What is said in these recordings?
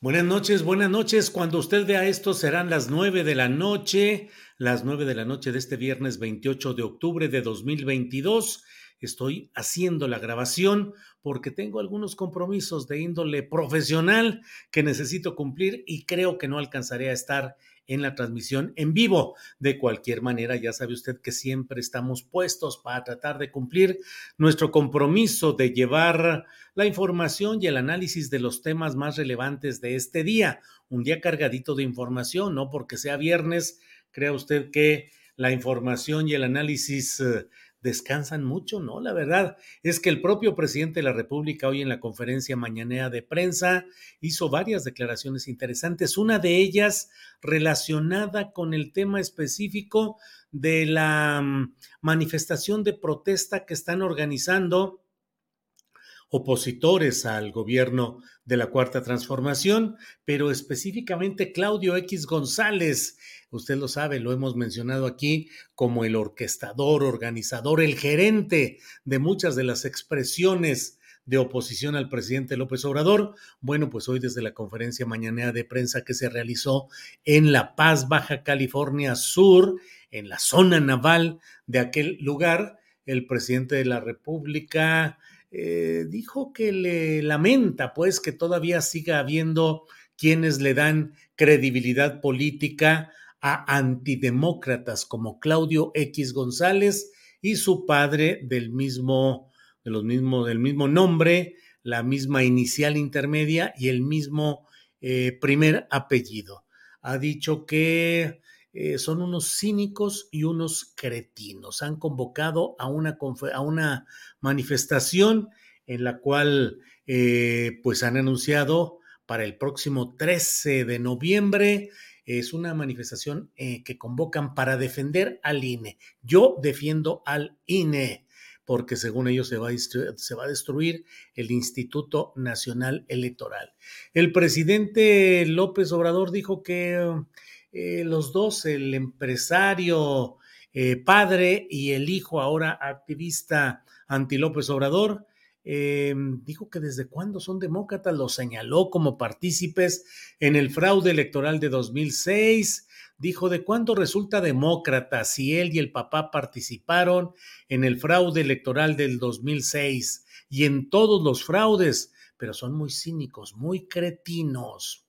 Buenas noches, buenas noches. Cuando usted vea esto serán las nueve de la noche, las nueve de la noche de este viernes 28 de octubre de 2022. Estoy haciendo la grabación porque tengo algunos compromisos de índole profesional que necesito cumplir y creo que no alcanzaré a estar en la transmisión en vivo. De cualquier manera, ya sabe usted que siempre estamos puestos para tratar de cumplir nuestro compromiso de llevar la información y el análisis de los temas más relevantes de este día. Un día cargadito de información, no porque sea viernes, crea usted que la información y el análisis eh, descansan mucho, ¿no? La verdad es que el propio presidente de la República hoy en la conferencia mañanera de prensa hizo varias declaraciones interesantes, una de ellas relacionada con el tema específico de la mm, manifestación de protesta que están organizando opositores al gobierno de la Cuarta Transformación, pero específicamente Claudio X González. Usted lo sabe, lo hemos mencionado aquí como el orquestador, organizador, el gerente de muchas de las expresiones de oposición al presidente López Obrador. Bueno, pues hoy desde la conferencia mañanera de prensa que se realizó en La Paz, Baja California Sur, en la zona naval de aquel lugar, el presidente de la República eh, dijo que le lamenta pues que todavía siga habiendo quienes le dan credibilidad política a antidemócratas como Claudio X González y su padre del mismo, de los mismo, del mismo nombre, la misma inicial intermedia y el mismo eh, primer apellido. Ha dicho que eh, son unos cínicos y unos cretinos. Han convocado a una, manifestación en la cual eh, pues han anunciado para el próximo 13 de noviembre. Es una manifestación eh, que convocan para defender al INE. Yo defiendo al INE porque según ellos se va a destruir el Instituto Nacional Electoral. El presidente López Obrador dijo que eh, los dos, el empresario eh, padre y el hijo ahora activista anti López Obrador, eh, dijo que desde cuándo son demócratas, los señaló como partícipes en el fraude electoral de 2006, dijo de cuándo resulta demócrata si él y el papá participaron en el fraude electoral del 2006 y en todos los fraudes, pero son muy cínicos, muy cretinos.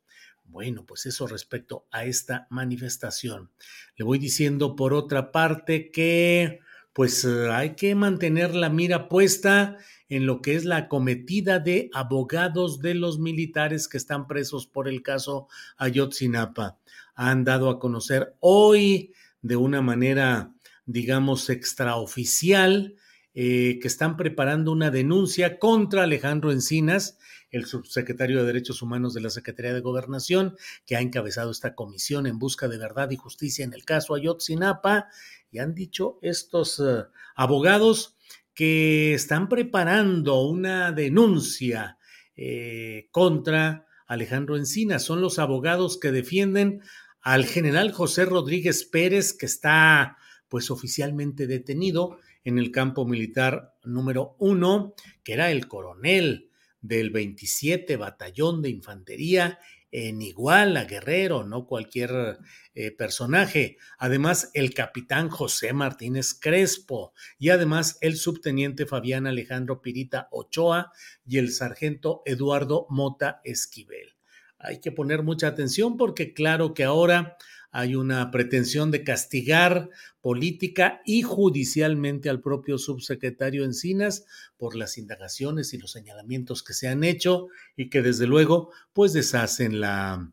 Bueno, pues eso respecto a esta manifestación. Le voy diciendo por otra parte que pues eh, hay que mantener la mira puesta en lo que es la cometida de abogados de los militares que están presos por el caso Ayotzinapa. Han dado a conocer hoy de una manera, digamos, extraoficial, eh, que están preparando una denuncia contra Alejandro Encinas, el subsecretario de Derechos Humanos de la Secretaría de Gobernación, que ha encabezado esta comisión en busca de verdad y justicia en el caso Ayotzinapa, y han dicho estos eh, abogados que están preparando una denuncia eh, contra Alejandro Encina. Son los abogados que defienden al general José Rodríguez Pérez, que está pues oficialmente detenido en el campo militar número uno, que era el coronel del 27 Batallón de Infantería en Iguala, Guerrero, no cualquier eh, personaje. Además, el capitán José Martínez Crespo y además el subteniente Fabián Alejandro Pirita Ochoa y el sargento Eduardo Mota Esquivel. Hay que poner mucha atención porque claro que ahora hay una pretensión de castigar política y judicialmente al propio subsecretario Encinas por las indagaciones y los señalamientos que se han hecho y que desde luego pues deshacen la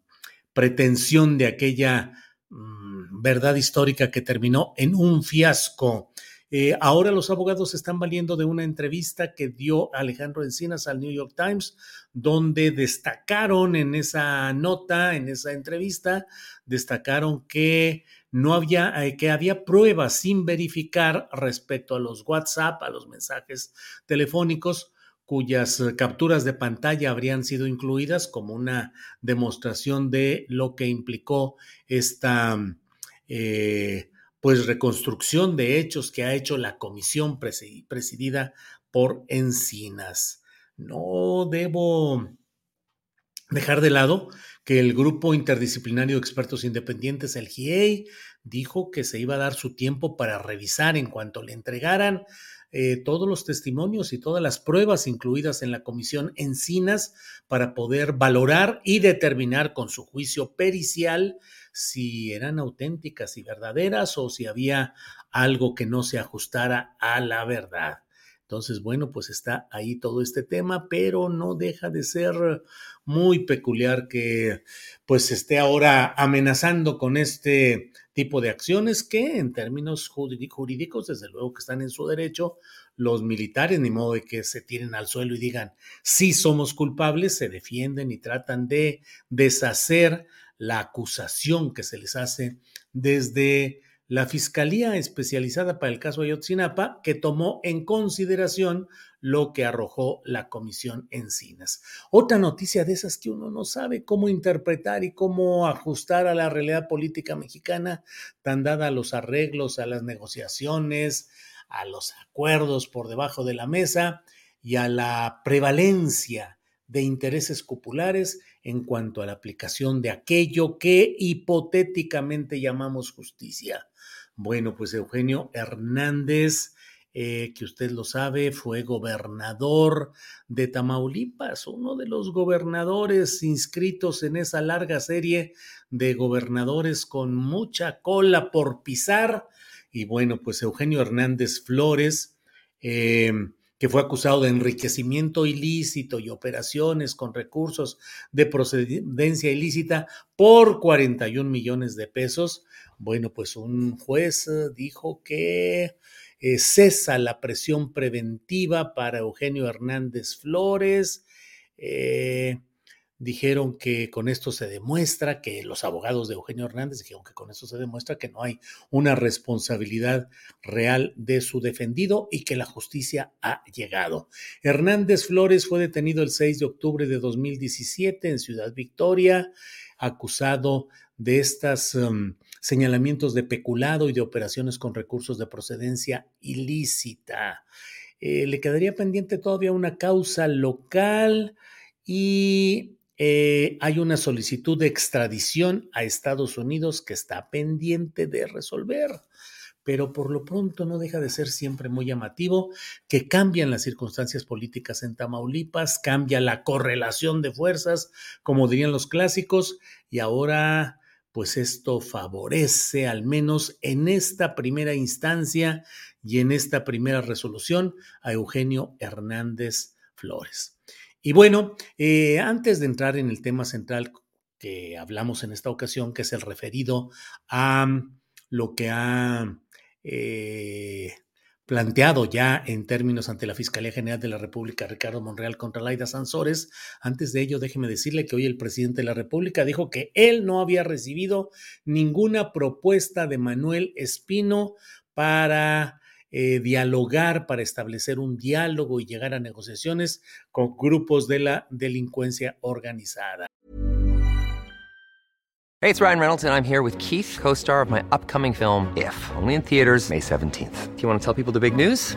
pretensión de aquella mm, verdad histórica que terminó en un fiasco. Eh, ahora los abogados están valiendo de una entrevista que dio Alejandro Encinas al New York Times, donde destacaron en esa nota, en esa entrevista, destacaron que no había, eh, que había pruebas sin verificar respecto a los WhatsApp, a los mensajes telefónicos, cuyas capturas de pantalla habrían sido incluidas como una demostración de lo que implicó esta eh, pues reconstrucción de hechos que ha hecho la comisión presidida por Encinas. No debo dejar de lado que el grupo interdisciplinario de expertos independientes, el GIEI, dijo que se iba a dar su tiempo para revisar en cuanto le entregaran eh, todos los testimonios y todas las pruebas incluidas en la comisión Encinas para poder valorar y determinar con su juicio pericial si eran auténticas y verdaderas o si había algo que no se ajustara a la verdad. Entonces, bueno, pues está ahí todo este tema, pero no deja de ser muy peculiar que pues esté ahora amenazando con este tipo de acciones que en términos jurídicos, desde luego que están en su derecho, los militares, ni modo de que se tiren al suelo y digan, sí somos culpables, se defienden y tratan de deshacer la acusación que se les hace desde la Fiscalía Especializada para el caso Ayotzinapa, que tomó en consideración lo que arrojó la Comisión Encinas. Otra noticia de esas que uno no sabe cómo interpretar y cómo ajustar a la realidad política mexicana, tan dada a los arreglos, a las negociaciones, a los acuerdos por debajo de la mesa y a la prevalencia de intereses populares en cuanto a la aplicación de aquello que hipotéticamente llamamos justicia. Bueno, pues Eugenio Hernández, eh, que usted lo sabe, fue gobernador de Tamaulipas, uno de los gobernadores inscritos en esa larga serie de gobernadores con mucha cola por pisar. Y bueno, pues Eugenio Hernández Flores, eh, que fue acusado de enriquecimiento ilícito y operaciones con recursos de procedencia ilícita por 41 millones de pesos. Bueno, pues un juez eh, dijo que eh, cesa la presión preventiva para Eugenio Hernández Flores. Eh, dijeron que con esto se demuestra que los abogados de Eugenio Hernández dijeron que con esto se demuestra que no hay una responsabilidad real de su defendido y que la justicia ha llegado. Hernández Flores fue detenido el 6 de octubre de 2017 en Ciudad Victoria, acusado de estos um, señalamientos de peculado y de operaciones con recursos de procedencia ilícita. Eh, le quedaría pendiente todavía una causa local y eh, hay una solicitud de extradición a Estados Unidos que está pendiente de resolver, pero por lo pronto no deja de ser siempre muy llamativo que cambian las circunstancias políticas en Tamaulipas, cambia la correlación de fuerzas, como dirían los clásicos, y ahora pues esto favorece al menos en esta primera instancia y en esta primera resolución a Eugenio Hernández Flores. Y bueno, eh, antes de entrar en el tema central que hablamos en esta ocasión, que es el referido a lo que ha eh, planteado ya en términos ante la Fiscalía General de la República, Ricardo Monreal contra Laida Sansores. Antes de ello, déjeme decirle que hoy el presidente de la República dijo que él no había recibido ninguna propuesta de Manuel Espino para eh, dialogar, para establecer un diálogo y llegar a negociaciones con grupos de la delincuencia organizada. Hey, it's Ryan Reynolds and I'm here with Keith, co-star of my upcoming film If, only in theaters May 17th. Do you want to tell people the big news?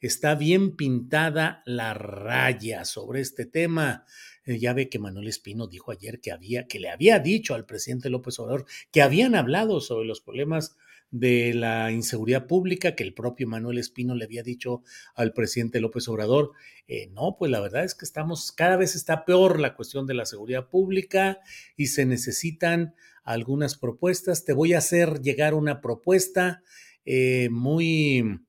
está bien pintada la raya sobre este tema. Eh, ya ve que Manuel Espino dijo ayer que había, que le había dicho al presidente López Obrador que habían hablado sobre los problemas de la inseguridad pública que el propio Manuel Espino le había dicho al presidente López Obrador. Eh, no, pues la verdad es que estamos, cada vez está peor la cuestión de la seguridad pública y se necesitan algunas propuestas. Te voy a hacer llegar una propuesta eh, muy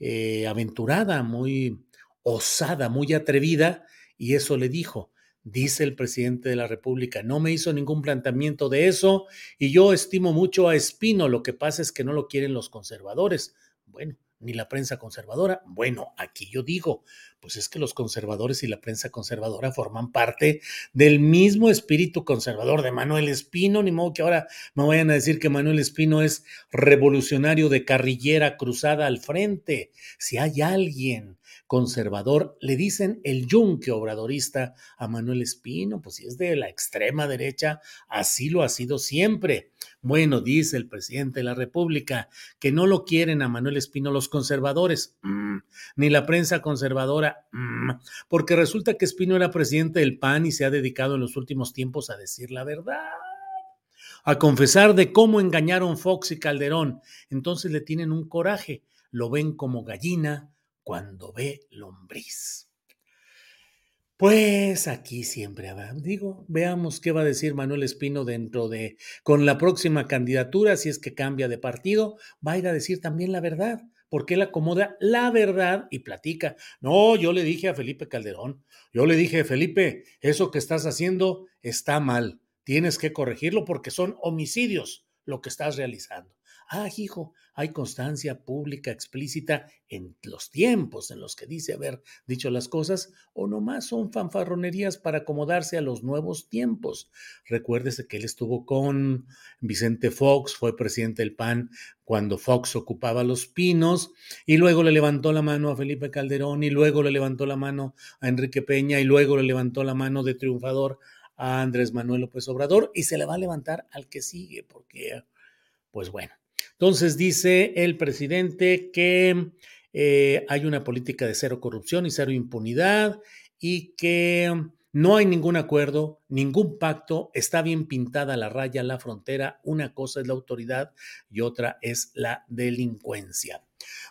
eh, aventurada, muy osada, muy atrevida, y eso le dijo. Dice el presidente de la República, no me hizo ningún planteamiento de eso y yo estimo mucho a Espino, lo que pasa es que no lo quieren los conservadores. Bueno, ni la prensa conservadora. Bueno, aquí yo digo, pues es que los conservadores y la prensa conservadora forman parte del mismo espíritu conservador de Manuel Espino, ni modo que ahora me vayan a decir que Manuel Espino es revolucionario de carrillera cruzada al frente. Si hay alguien conservador, le dicen el yunque obradorista a Manuel Espino, pues si es de la extrema derecha, así lo ha sido siempre. Bueno, dice el presidente de la República que no lo quieren a Manuel Espino los conservadores, ni la prensa conservadora, mm, porque resulta que Espino era presidente del PAN y se ha dedicado en los últimos tiempos a decir la verdad a confesar de cómo engañaron Fox y Calderón. Entonces le tienen un coraje, lo ven como gallina, cuando ve lombriz. Pues aquí siempre digo, veamos qué va a decir Manuel Espino dentro de, con la próxima candidatura, si es que cambia de partido, va a ir a decir también la verdad, porque él acomoda la verdad y platica. No, yo le dije a Felipe Calderón, yo le dije, Felipe, eso que estás haciendo está mal, tienes que corregirlo porque son homicidios lo que estás realizando. Ah, hijo, hay constancia pública explícita en los tiempos en los que dice haber dicho las cosas, o nomás son fanfarronerías para acomodarse a los nuevos tiempos. Recuérdese que él estuvo con Vicente Fox, fue presidente del PAN cuando Fox ocupaba los pinos, y luego le levantó la mano a Felipe Calderón, y luego le levantó la mano a Enrique Peña, y luego le levantó la mano de triunfador a Andrés Manuel López Obrador, y se le va a levantar al que sigue, porque, pues bueno entonces dice el presidente que eh, hay una política de cero corrupción y cero impunidad y que no hay ningún acuerdo, ningún pacto, está bien pintada la raya, la frontera, una cosa es la autoridad y otra es la delincuencia.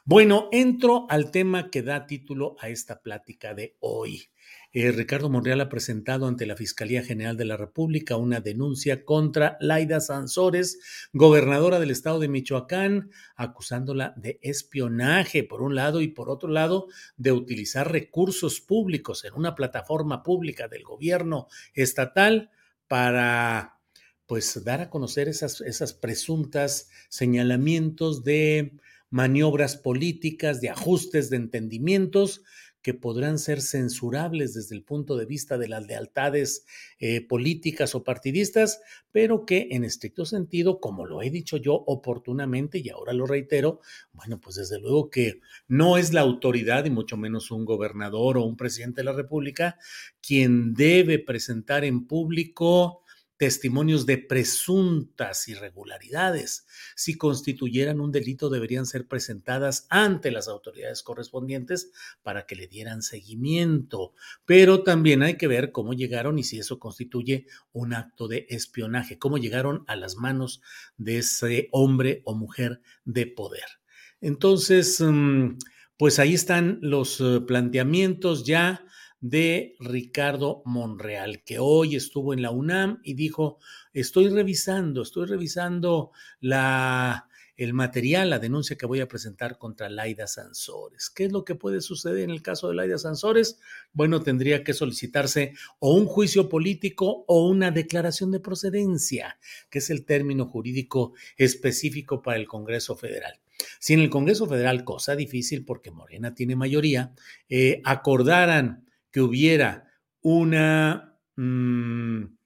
Bueno, entro al tema que da título a esta plática de hoy. Eh, Ricardo Monreal ha presentado ante la Fiscalía General de la República una denuncia contra Laida Sansores, gobernadora del estado de Michoacán, acusándola de espionaje por un lado y por otro lado de utilizar recursos públicos en una plataforma pública del gobierno estatal para pues dar a conocer esas, esas presuntas señalamientos de maniobras políticas, de ajustes de entendimientos que podrán ser censurables desde el punto de vista de las lealtades eh, políticas o partidistas, pero que en estricto sentido, como lo he dicho yo oportunamente y ahora lo reitero, bueno, pues desde luego que no es la autoridad y mucho menos un gobernador o un presidente de la República quien debe presentar en público testimonios de presuntas irregularidades. Si constituyeran un delito, deberían ser presentadas ante las autoridades correspondientes para que le dieran seguimiento. Pero también hay que ver cómo llegaron y si eso constituye un acto de espionaje, cómo llegaron a las manos de ese hombre o mujer de poder. Entonces, mm, pues ahí están los eh, planteamientos ya de Ricardo Monreal, que hoy estuvo en la UNAM y dijo, estoy revisando, estoy revisando la el material, la denuncia que voy a presentar contra Laida Sansores. ¿Qué es lo que puede suceder en el caso de Laida Sansores? Bueno, tendría que solicitarse o un juicio político o una declaración de procedencia, que es el término jurídico específico para el Congreso Federal. Si en el Congreso Federal, cosa difícil porque Morena tiene mayoría, eh, acordaran que hubiera una... Mm,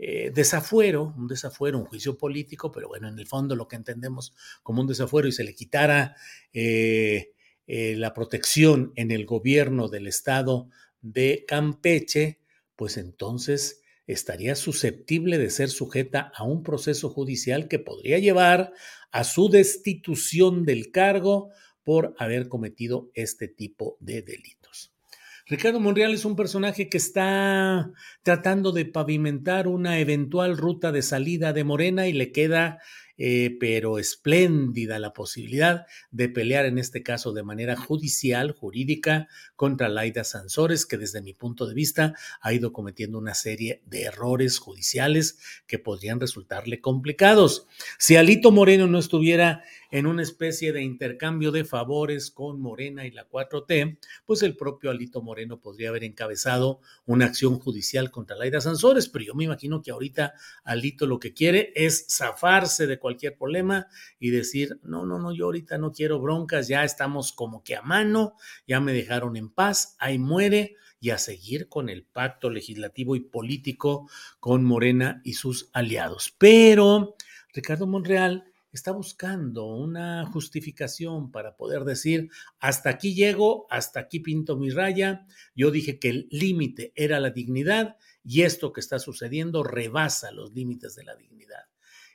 eh, desafuero, un desafuero, un juicio político, pero bueno, en el fondo lo que entendemos como un desafuero y se le quitara eh, eh, la protección en el gobierno del estado de Campeche, pues entonces estaría susceptible de ser sujeta a un proceso judicial que podría llevar a su destitución del cargo por haber cometido este tipo de delitos. Ricardo Monreal es un personaje que está tratando de pavimentar una eventual ruta de salida de Morena y le queda eh, pero espléndida la posibilidad de pelear en este caso de manera judicial, jurídica, contra Laida Sansores, que desde mi punto de vista ha ido cometiendo una serie de errores judiciales que podrían resultarle complicados. Si Alito Moreno no estuviera en una especie de intercambio de favores con Morena y la 4T, pues el propio Alito Moreno podría haber encabezado una acción judicial contra Laida Sansores, pero yo me imagino que ahorita Alito lo que quiere es zafarse de cualquier problema y decir, no, no, no, yo ahorita no quiero broncas, ya estamos como que a mano, ya me dejaron en paz, ahí muere y a seguir con el pacto legislativo y político con Morena y sus aliados. Pero Ricardo Monreal está buscando una justificación para poder decir, hasta aquí llego, hasta aquí pinto mi raya, yo dije que el límite era la dignidad y esto que está sucediendo rebasa los límites de la dignidad.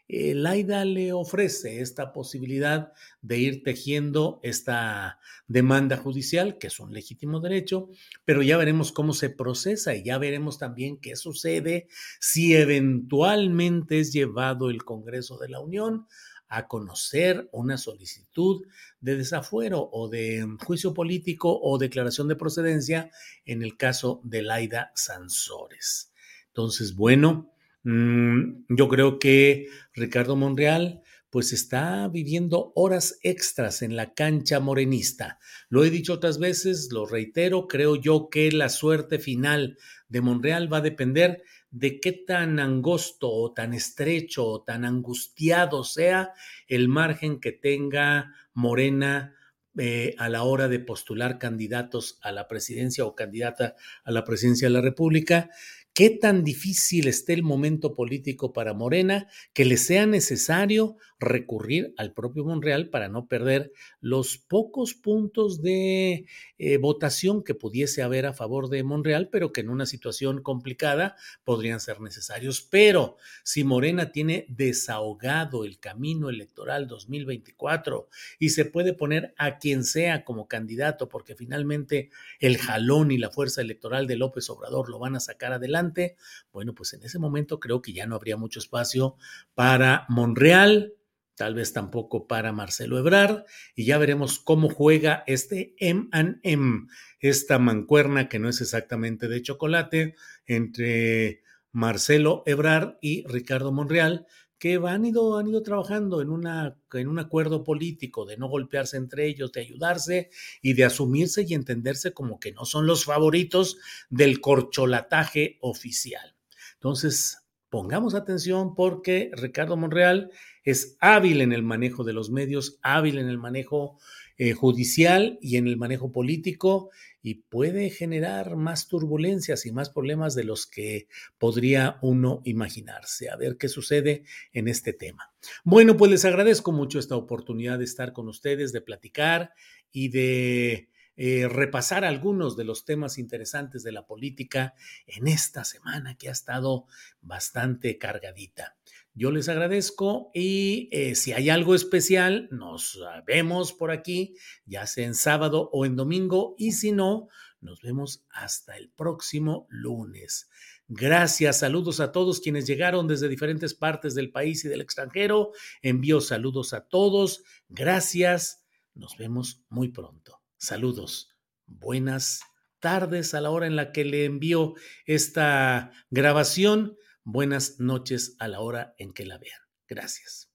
Laida le ofrece esta posibilidad de ir tejiendo esta demanda judicial, que es un legítimo derecho, pero ya veremos cómo se procesa y ya veremos también qué sucede si eventualmente es llevado el Congreso de la Unión a conocer una solicitud de desafuero o de juicio político o declaración de procedencia en el caso de Laida Sansores. Entonces, bueno, mm, yo creo que Ricardo Monreal pues está viviendo horas extras en la cancha morenista. Lo he dicho otras veces, lo reitero, creo yo que la suerte final de Monreal va a depender de qué tan angosto o tan estrecho o tan angustiado sea el margen que tenga Morena eh, a la hora de postular candidatos a la presidencia o candidata a la presidencia de la República qué tan difícil esté el momento político para Morena que le sea necesario recurrir al propio Monreal para no perder los pocos puntos de eh, votación que pudiese haber a favor de Monreal, pero que en una situación complicada podrían ser necesarios. Pero si Morena tiene desahogado el camino electoral 2024 y se puede poner a quien sea como candidato, porque finalmente el jalón y la fuerza electoral de López Obrador lo van a sacar adelante, bueno, pues en ese momento creo que ya no habría mucho espacio para Monreal tal vez tampoco para Marcelo Ebrard, y ya veremos cómo juega este M&M, esta mancuerna que no es exactamente de chocolate, entre Marcelo Ebrard y Ricardo Monreal, que han ido, han ido trabajando en, una, en un acuerdo político de no golpearse entre ellos, de ayudarse y de asumirse y entenderse como que no son los favoritos del corcholataje oficial. Entonces, pongamos atención porque Ricardo Monreal es hábil en el manejo de los medios, hábil en el manejo eh, judicial y en el manejo político y puede generar más turbulencias y más problemas de los que podría uno imaginarse. A ver qué sucede en este tema. Bueno, pues les agradezco mucho esta oportunidad de estar con ustedes, de platicar y de eh, repasar algunos de los temas interesantes de la política en esta semana que ha estado bastante cargadita. Yo les agradezco y eh, si hay algo especial, nos vemos por aquí, ya sea en sábado o en domingo, y si no, nos vemos hasta el próximo lunes. Gracias, saludos a todos quienes llegaron desde diferentes partes del país y del extranjero. Envío saludos a todos. Gracias. Nos vemos muy pronto. Saludos. Buenas tardes a la hora en la que le envío esta grabación, buenas noches a la hora en que la vean. Gracias.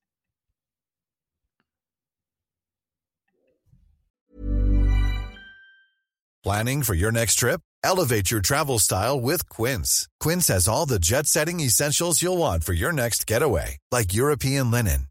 Planning for your next trip? Elevate your travel style with Quince. Quince has all the jet setting essentials you'll want for your next getaway, like European linen,